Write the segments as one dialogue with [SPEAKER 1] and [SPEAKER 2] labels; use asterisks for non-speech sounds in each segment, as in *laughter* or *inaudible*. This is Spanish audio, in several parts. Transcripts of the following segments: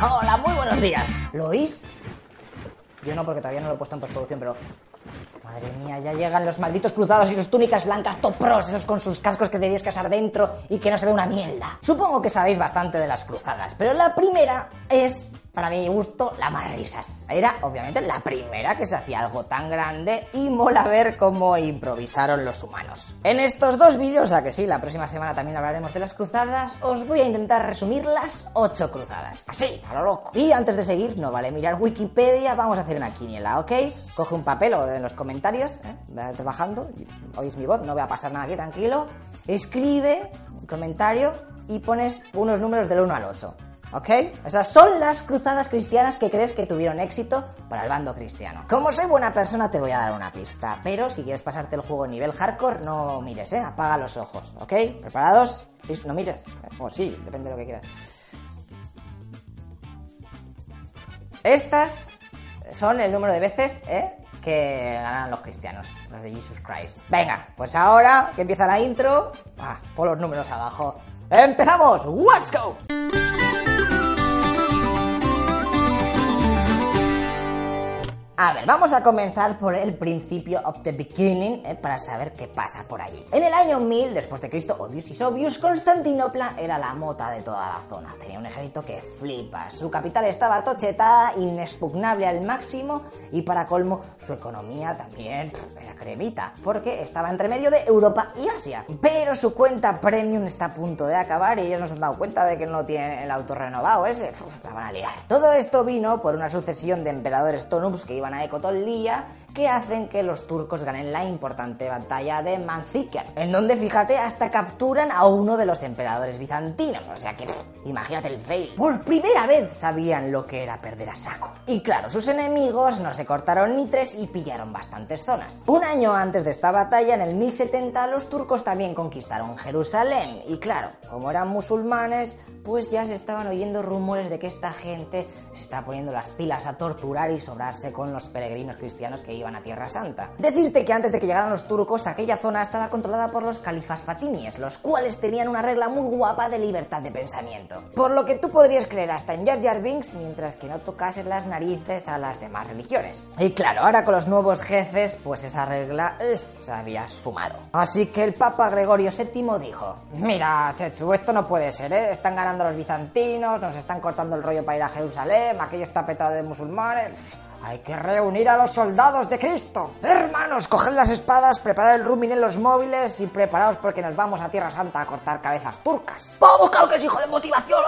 [SPEAKER 1] Hola, muy buenos días. ¿Lo oís? Yo no, porque todavía no lo he puesto en postproducción, pero. Madre mía, ya llegan los malditos cruzados y sus túnicas blancas top pros, esos con sus cascos que tenéis que asar dentro y que no se ve una mierda. Supongo que sabéis bastante de las cruzadas, pero la primera es para mi gusto, la más risas. Era, obviamente, la primera que se hacía algo tan grande y mola ver cómo improvisaron los humanos. En estos dos vídeos, a que sí, la próxima semana también hablaremos de las cruzadas, os voy a intentar resumir las ocho cruzadas. Así, a lo loco. Y antes de seguir, no vale mirar Wikipedia, vamos a hacer una quiniela, ¿ok? Coge un papel o en los comentarios, ¿eh? bajando, oís mi voz, no voy a pasar nada aquí, tranquilo. Escribe un comentario y pones unos números del 1 al 8. ¿Ok? Esas son las cruzadas cristianas que crees que tuvieron éxito para el bando cristiano. Como soy buena persona, te voy a dar una pista. Pero si quieres pasarte el juego a nivel hardcore, no mires, ¿eh? Apaga los ojos, ¿ok? ¿Preparados? No mires. O sí, depende de lo que quieras. Estas son el número de veces, ¿eh? que ganan los cristianos, los de Jesus Christ. Venga, pues ahora que empieza la intro, ah, pon los números abajo. ¡Empezamos! ¡Let's go! A ver, vamos a comenzar por el principio of the beginning eh, para saber qué pasa por allí. En el año 1000 después de Cristo, obvious y obvious, Constantinopla era la mota de toda la zona. Tenía un ejército que flipa. Su capital estaba tochetada, inexpugnable al máximo y para colmo su economía también era cremita, porque estaba entre medio de Europa y Asia. Pero su cuenta premium está a punto de acabar y ellos no se han dado cuenta de que no tienen el auto renovado ese. la van a liar. Todo esto vino por una sucesión de emperadores tonums que iban a Ecotolía que hacen que los turcos ganen la importante batalla de Manzikert, en donde, fíjate, hasta capturan a uno de los emperadores bizantinos. O sea que, imagínate el fail. Por primera vez sabían lo que era perder a saco. Y claro, sus enemigos no se cortaron ni tres y pillaron bastantes zonas. Un año antes de esta batalla, en el 1070, los turcos también conquistaron Jerusalén. Y claro, como eran musulmanes, pues ya se estaban oyendo rumores de que esta gente se está poniendo las pilas a torturar y sobrarse con los peregrinos cristianos que iban a Tierra Santa. Decirte que antes de que llegaran los turcos, aquella zona estaba controlada por los califas fatimíes, los cuales tenían una regla muy guapa de libertad de pensamiento. Por lo que tú podrías creer hasta en Jar Jar Binks mientras que no tocases las narices a las demás religiones. Y claro, ahora con los nuevos jefes, pues esa regla se había esfumado. Así que el Papa Gregorio VII dijo, mira, Chechu, esto no puede ser, ¿eh? Están ganando los bizantinos, nos están cortando el rollo para ir a Jerusalén, aquello está petado de musulmanes. Hay que reunir a los soldados de Cristo. Hermanos, coged las espadas, preparad el rooming en los móviles y preparaos porque nos vamos a Tierra Santa a cortar cabezas turcas. ¡Vamos, claro que es hijo de motivación!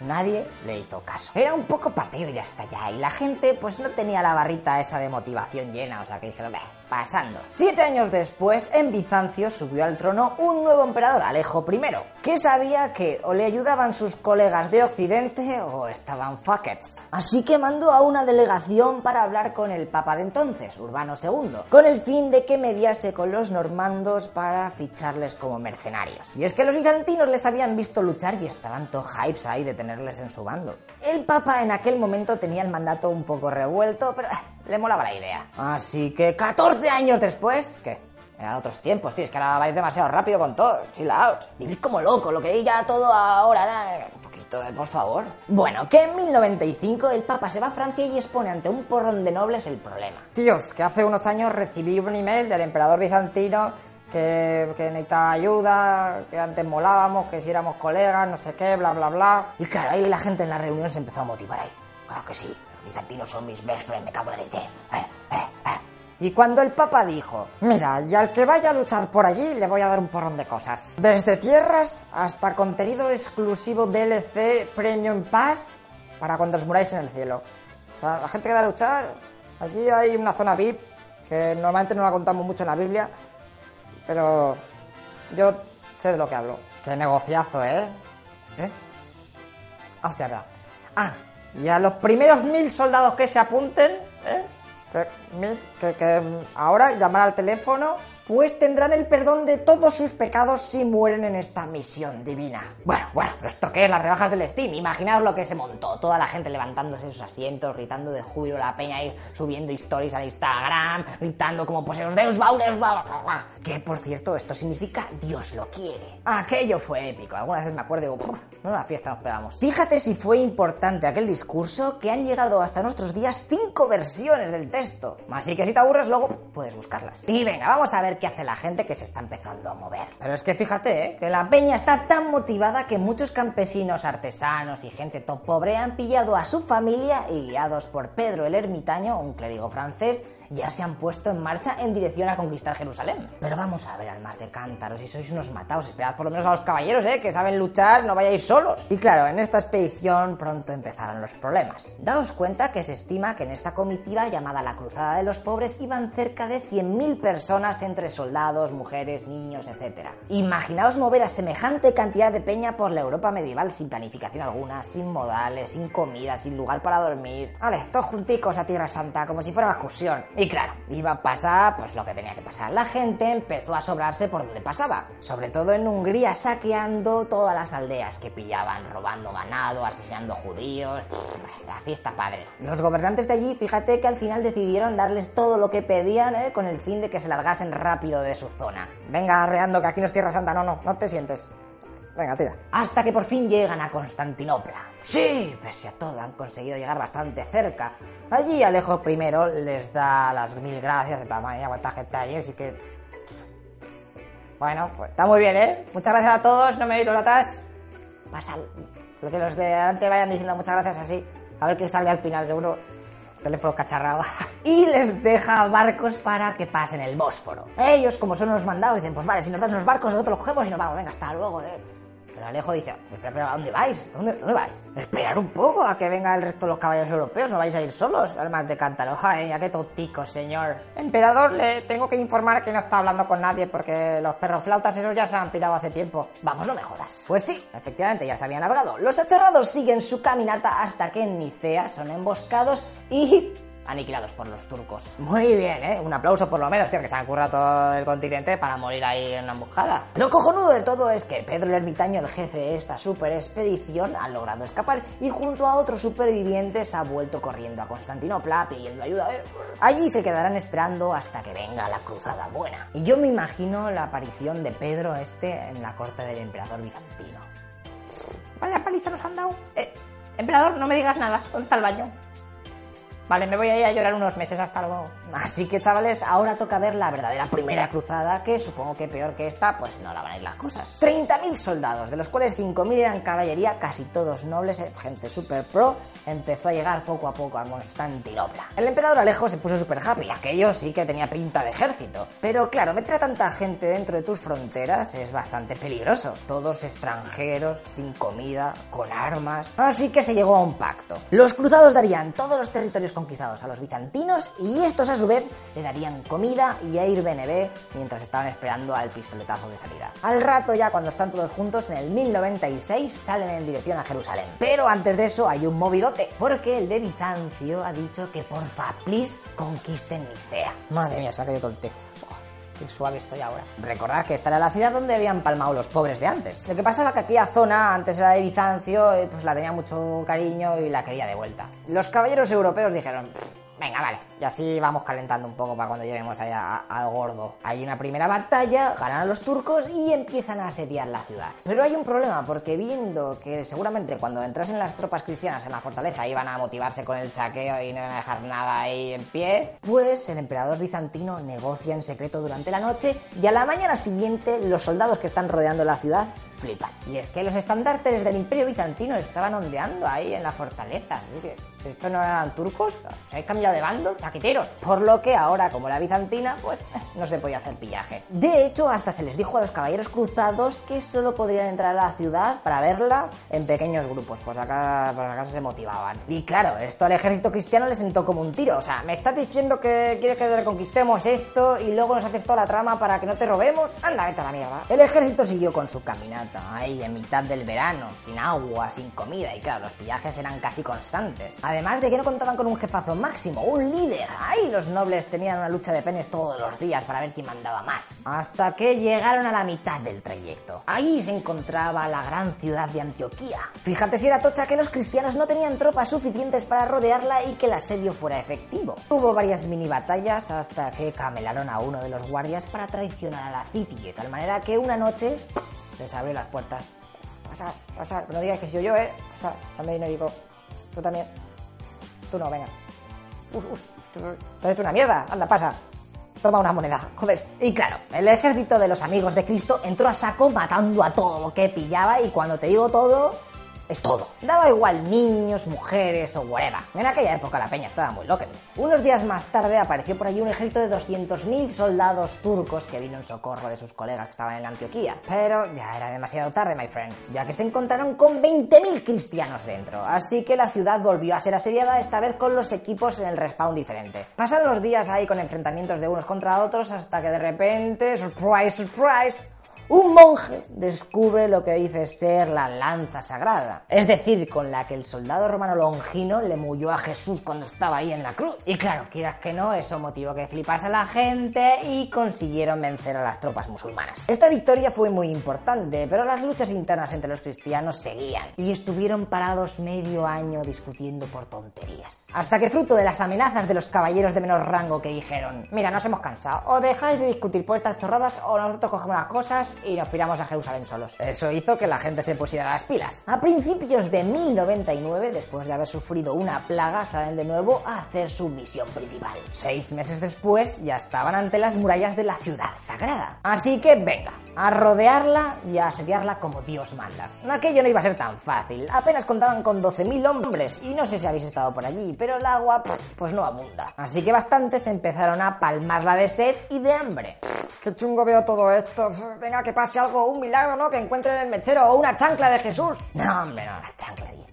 [SPEAKER 1] Nadie le hizo caso. Era un poco partido y ya está ya. Y la gente pues no tenía la barrita esa de motivación llena. O sea que dijeron, pasando. Siete años después, en Bizancio subió al trono un nuevo emperador, Alejo I, que sabía que o le ayudaban sus colegas de Occidente o estaban fuckets. Así que mandó a una delegación para hablar con el papa de entonces, Urbano II, con el fin de que mediase con los normandos para ficharles como mercenarios. Y es que los bizantinos les habían visto luchar y estaban to hypes ahí de tenerles en su bando. El papa en aquel momento tenía el mandato un poco revuelto, pero le molaba la idea. Así que 14 años después, ¿qué? Eran otros tiempos, tío, es que ahora vais demasiado rápido con todo. Chill out. Vivir como loco, lo que ya todo ahora, un poquito, por favor. Bueno, que en 1095 el Papa se va a Francia y expone ante un porrón de nobles el problema. Tíos, que hace unos años recibí un email del emperador bizantino que, que necesitaba ayuda, que antes molábamos, que si éramos colegas, no sé qué, bla, bla, bla. Y claro, ahí la gente en la reunión se empezó a motivar ahí. Claro que sí, bizantinos son mis best friends, me cago en la leche. Eh, eh, eh. Y cuando el Papa dijo, mira, y al que vaya a luchar por allí le voy a dar un porrón de cosas. Desde tierras hasta contenido exclusivo DLC Premium Pass para cuando os muráis en el cielo. O sea, la gente que va a luchar, aquí hay una zona VIP, que normalmente no la contamos mucho en la Biblia, pero yo sé de lo que hablo. Qué negociazo, ¿eh? ¿Eh? Hostia, verdad. Ah, y a los primeros mil soldados que se apunten, ¿eh? Que, que, ahora llamar al teléfono pues tendrán el perdón de todos sus pecados si mueren en esta misión divina. Bueno, bueno, esto qué es las rebajas del Steam. Imaginaos lo que se montó. Toda la gente levantándose en sus asientos, gritando de júbilo, la peña ahí subiendo stories al Instagram, gritando como pues Deus va, Deus. Que por cierto, esto significa Dios lo quiere. Aquello fue épico. Alguna vez me acuerdo y digo, no una fiesta nos pegamos. Fíjate si fue importante aquel discurso que han llegado hasta nuestros días cinco versiones del texto. Así que si te aburres, luego puedes buscarlas. Y venga, vamos a ver qué hace la gente que se está empezando a mover. Pero es que fíjate, ¿eh? que la peña está tan motivada que muchos campesinos, artesanos y gente top pobre han pillado a su familia y guiados por Pedro el Ermitaño, un clérigo francés, ya se han puesto en marcha en dirección a conquistar Jerusalén. Pero vamos a ver, almas de cántaros, si sois unos matados, esperad por lo menos a los caballeros, ¿eh? que saben luchar, no vayáis solos. Y claro, en esta expedición pronto empezaron los problemas. Daos cuenta que se estima que en esta comitiva llamada la Cruzada de los Pobres iban cerca de 100.000 personas entre soldados, mujeres, niños, etc. Imaginaos mover a semejante cantidad de peña por la Europa medieval sin planificación alguna, sin modales, sin comida, sin lugar para dormir. Vale, todos junticos a Tierra Santa, como si fuera una excursión. Y claro, iba a pasar pues lo que tenía que pasar. La gente empezó a sobrarse por donde pasaba, sobre todo en Hungría saqueando todas las aldeas que pillaban, robando ganado, asesinando judíos, la fiesta padre. Los gobernantes de allí, fíjate que al final decidieron darles todo lo que pedían ¿eh? con el fin de que se largasen rápido de su zona. Venga, arreando que aquí no es Tierra Santa, no, no, no te sientes. Venga, tira. Hasta que por fin llegan a Constantinopla. Sí, pese a todo, han conseguido llegar bastante cerca. Allí Alejo I les da las mil gracias, en plan, cuánta gente hay, así que... Bueno, pues está muy bien, ¿eh? Muchas gracias a todos, no me atrás. Pasa lo que los de antes vayan diciendo muchas gracias así. A ver qué sale al final, seguro teléfono cacharrado. *laughs* y les deja barcos para que pasen el Bósforo. Ellos, como son los mandados, dicen, pues vale, si nos dan los barcos, nosotros los cogemos y nos vamos, venga, hasta luego. ¿eh? Pero Alejo dice, pero, ¿a dónde vais? ¿Dónde, ¿Dónde vais? Esperar un poco a que venga el resto de los caballos europeos, no vais a ir solos, almas de cántalo. Ay, ya qué tonticos, señor. Emperador, le tengo que informar que no está hablando con nadie porque los perros flautas esos ya se han pirado hace tiempo. Vamos, no me jodas. Pues sí, efectivamente, ya se habían largado. Los achorrados siguen su caminata hasta que en Nicea son emboscados y aniquilados por los turcos. Muy bien, ¿eh? Un aplauso por lo menos, tío, que se han currado todo el continente para morir ahí en una emboscada. Lo cojonudo de todo es que Pedro el Ermitaño, el jefe de esta super expedición, ha logrado escapar y junto a otros supervivientes ha vuelto corriendo a Constantinopla pidiendo ayuda. Allí se quedarán esperando hasta que venga la cruzada buena. Y yo me imagino la aparición de Pedro este en la corte del emperador bizantino. Vaya paliza nos han dado. Eh, emperador, no me digas nada. ¿Dónde está el baño? Vale, me voy a ir a llorar unos meses hasta luego. Así que chavales, ahora toca ver la verdadera primera cruzada, que supongo que peor que esta, pues no la van a ir las cosas. 30.000 soldados, de los cuales 5.000 eran caballería, casi todos nobles, eh, gente super pro, empezó a llegar poco a poco a Constantinopla. El emperador Alejo se puso super happy, aquello sí que tenía pinta de ejército. Pero claro, meter a tanta gente dentro de tus fronteras es bastante peligroso. Todos extranjeros, sin comida, con armas. Así que se llegó a un pacto. Los cruzados darían todos los territorios conquistados a los bizantinos y estos a su vez le darían comida y air BNB mientras estaban esperando al pistoletazo de salida. Al rato ya cuando están todos juntos en el 1096 salen en dirección a Jerusalén. Pero antes de eso hay un movidote porque el de Bizancio ha dicho que porfa, please, conquisten Nicea. Madre mía, se ha caído todo el té. Qué suave estoy ahora. Recordad que esta era la ciudad donde habían palmado los pobres de antes. Lo que pasa es que aquella zona antes era de Bizancio, pues la tenía mucho cariño y la quería de vuelta. Los caballeros europeos dijeron, Venga, vale. Y así vamos calentando un poco para cuando lleguemos allá al gordo. Hay una primera batalla, ganan a los turcos y empiezan a asediar la ciudad. Pero hay un problema, porque viendo que seguramente cuando entrasen las tropas cristianas en la fortaleza iban a motivarse con el saqueo y no iban a dejar nada ahí en pie, pues el emperador bizantino negocia en secreto durante la noche y a la mañana siguiente los soldados que están rodeando la ciudad flipan. Y es que los estandartes del Imperio Bizantino estaban ondeando ahí en la fortaleza. ¿Esto no eran turcos? ¿Se han cambiado de bando? Por lo que ahora, como era bizantina, pues no se podía hacer pillaje. De hecho, hasta se les dijo a los caballeros cruzados que solo podrían entrar a la ciudad para verla en pequeños grupos, pues acá, pues acá se motivaban. Y claro, esto al ejército cristiano le sentó como un tiro, o sea, ¿me estás diciendo que quieres que reconquistemos esto y luego nos haces toda la trama para que no te robemos? Anda, vete a la mierda. El ejército siguió con su caminata, ahí en mitad del verano, sin agua, sin comida, y claro, los pillajes eran casi constantes. Además de que no contaban con un jefazo máximo, un líder. Ahí los nobles tenían una lucha de penes todos los días para ver quién mandaba más. Hasta que llegaron a la mitad del trayecto. Ahí se encontraba la gran ciudad de Antioquía. Fíjate si era tocha que los cristianos no tenían tropas suficientes para rodearla y que el asedio fuera efectivo. Hubo varias mini batallas hasta que camelaron a uno de los guardias para traicionar a la City, de tal manera que una noche les abrió las puertas. Pasar, pasar, no digas que soy yo, eh. Pasar, dame dinero. Tú también. Tú no, venga. Uf, te has hecho una mierda. Anda, pasa. Toma una moneda, joder. Y claro, el ejército de los amigos de Cristo entró a saco matando a todo lo que pillaba y cuando te digo todo, es todo. Daba igual niños, mujeres o whatever. En aquella época la peña estaba muy loca. Unos días más tarde apareció por allí un ejército de 200.000 soldados turcos que vino en socorro de sus colegas que estaban en Antioquía. Pero ya era demasiado tarde, my friend, ya que se encontraron con 20.000 cristianos dentro. Así que la ciudad volvió a ser asediada, esta vez con los equipos en el respawn diferente. Pasaron los días ahí con enfrentamientos de unos contra otros hasta que de repente, surprise, surprise, un monje descubre lo que dice ser la lanza sagrada, es decir, con la que el soldado romano Longino le murió a Jesús cuando estaba ahí en la cruz. Y claro, quieras que no, eso motivó que flipase a la gente y consiguieron vencer a las tropas musulmanas. Esta victoria fue muy importante, pero las luchas internas entre los cristianos seguían y estuvieron parados medio año discutiendo por tonterías. Hasta que fruto de las amenazas de los caballeros de menor rango que dijeron, mira, nos hemos cansado, o dejáis de discutir por estas chorradas o nosotros cogemos las cosas y nos piramos a Jerusalén solos. Eso hizo que la gente se pusiera las pilas. A principios de 1099, después de haber sufrido una plaga, salen de nuevo a hacer su misión principal. Seis meses después ya estaban ante las murallas de la ciudad sagrada. Así que venga, a rodearla y a asediarla como Dios manda. Aquello no iba a ser tan fácil. Apenas contaban con 12.000 hombres y no sé si habéis estado por allí, pero el agua pues no abunda. Así que bastantes empezaron a palmarla de sed y de hambre. Qué chungo veo todo esto. Venga, que pase algo, un milagro, ¿no? Que encuentren el mechero o una chancla de Jesús. No, hombre, no, la chancla dice.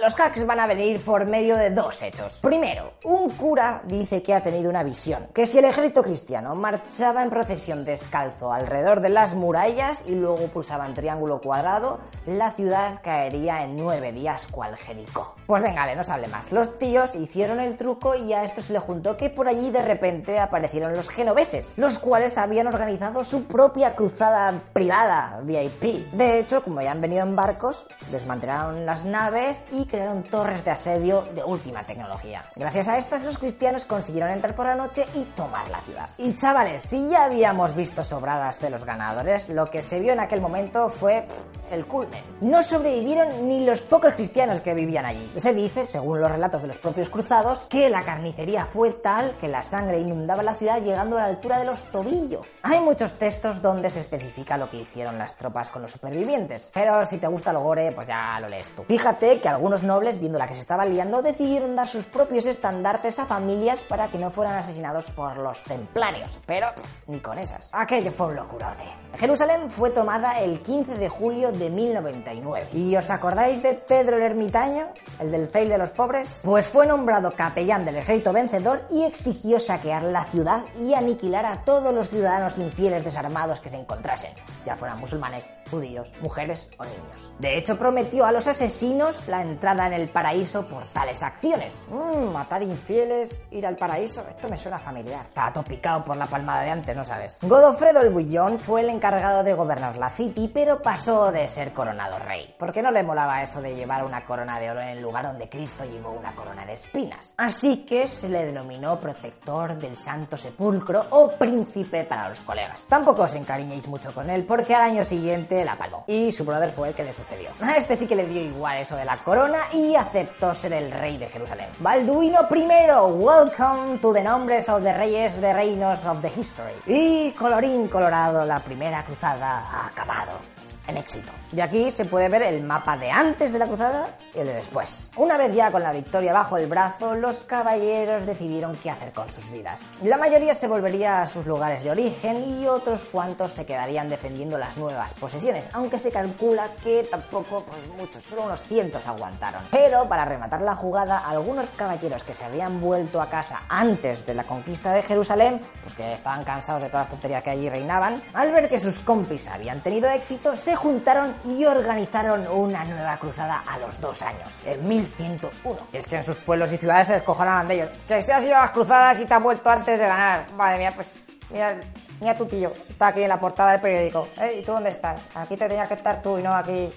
[SPEAKER 1] Los hacks van a venir por medio de dos hechos. Primero, un cura dice que ha tenido una visión, que si el ejército cristiano marchaba en procesión descalzo alrededor de las murallas y luego pulsaba en triángulo cuadrado, la ciudad caería en nueve días cual Jericó. Pues venga, no se hable más. Los tíos hicieron el truco y a esto se le juntó que por allí de repente aparecieron los genoveses, los cuales habían organizado su propia cruzada privada, VIP. De hecho, como ya han venido en barcos, desmantelaron las naves y crearon torres de asedio de última tecnología. Gracias a estas, los cristianos consiguieron entrar por la noche y tomar la ciudad. Y chavales, si ya habíamos visto sobradas de los ganadores, lo que se vio en aquel momento fue el culmen. No sobrevivieron ni los pocos cristianos que vivían allí. Se dice, según los relatos de los propios cruzados, que la carnicería fue tal que la sangre inundaba la ciudad llegando a la altura de los tobillos. Hay muchos textos donde se especifica lo que hicieron las tropas con los supervivientes, pero si te gusta el gore, pues ya lo lees tú. Fíjate que algunos nobles, viendo la que se estaba liando, decidieron dar sus propios estandartes a familias para que no fueran asesinados por los templarios, pero ni con esas. Aquello fue un locurote. Jerusalén fue tomada el 15 de julio de 1099. ¿Y os acordáis de Pedro el Ermitaño, el del fail de los pobres? Pues fue nombrado capellán del ejército vencedor y exigió saquear la ciudad y aniquilar a todos los ciudadanos infieles desarmados que se encontrasen, ya fueran musulmanes, judíos, mujeres o niños. De hecho, prometió a los asesinos la entrada en el paraíso por tales acciones. Mmm, matar infieles, ir al paraíso, esto me suena familiar. Estaba todo picado por la palmada de antes, ¿no sabes? Godofredo el Bullón fue el encargado de gobernar la City, pero pasó de ser coronado rey. Porque no le molaba eso de llevar una corona de oro en el lugar donde Cristo llevó una corona de espinas. Así que se le denominó protector del Santo Sepulcro o príncipe para los colegas. Tampoco os encariñéis mucho con él, porque al año siguiente la palmó. Y su brother fue el que le sucedió. A este sí que le dio igual eso de la corona y aceptó ser el rey de Jerusalén. Balduino I, welcome to the nombres of the reyes de reinos of the history. Y colorín colorado, la primera cruzada ha acabado. En éxito. Y aquí se puede ver el mapa de antes de la cruzada y el de después. Una vez ya con la victoria bajo el brazo, los caballeros decidieron qué hacer con sus vidas. La mayoría se volvería a sus lugares de origen y otros cuantos se quedarían defendiendo las nuevas posesiones, aunque se calcula que tampoco pues, muchos, solo unos cientos aguantaron. Pero para rematar la jugada, algunos caballeros que se habían vuelto a casa antes de la conquista de Jerusalén, pues que estaban cansados de todas las tonterías que allí reinaban, al ver que sus compis habían tenido éxito, juntaron y organizaron una nueva cruzada a los dos años, en 1101. Y es que en sus pueblos y ciudades se descojonaban de ellos. Que se has ido las cruzadas y te has vuelto antes de ganar. Madre mía, pues mira, mira tu tío, está aquí en la portada del periódico. ¿Y tú dónde estás? Aquí te tenías que estar tú y no aquí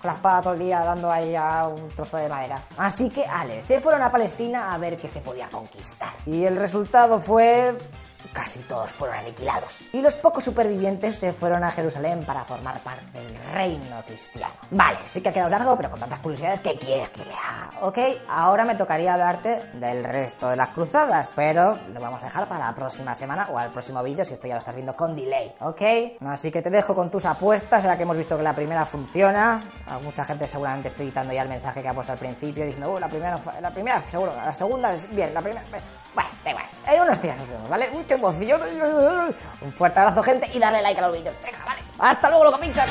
[SPEAKER 1] con la espada todo el día dando ahí a un trozo de madera. Así que, Ale, se fueron a Palestina a ver qué se podía conquistar. Y el resultado fue casi todos fueron aniquilados. Y los pocos supervivientes se fueron a Jerusalén para formar parte del reino cristiano. Vale, sí que ha quedado largo, pero con tantas curiosidades, ¿qué quieres que lea? Ok, ahora me tocaría hablarte del resto de las cruzadas, pero lo vamos a dejar para la próxima semana o al próximo vídeo si esto ya lo estás viendo con delay, ¿ok? Así que te dejo con tus apuestas, ya que hemos visto que la primera funciona. A mucha gente seguramente estoy editando ya el mensaje que ha puesto al principio diciendo, uh, la primera, la primera seguro, la segunda bien, la primera... Bueno, igual. Hay unos días nos vemos, ¿vale? Mucho emoción. Un fuerte abrazo, gente, y darle like a los vídeos. Venga, vale. Hasta luego, loco Pixar.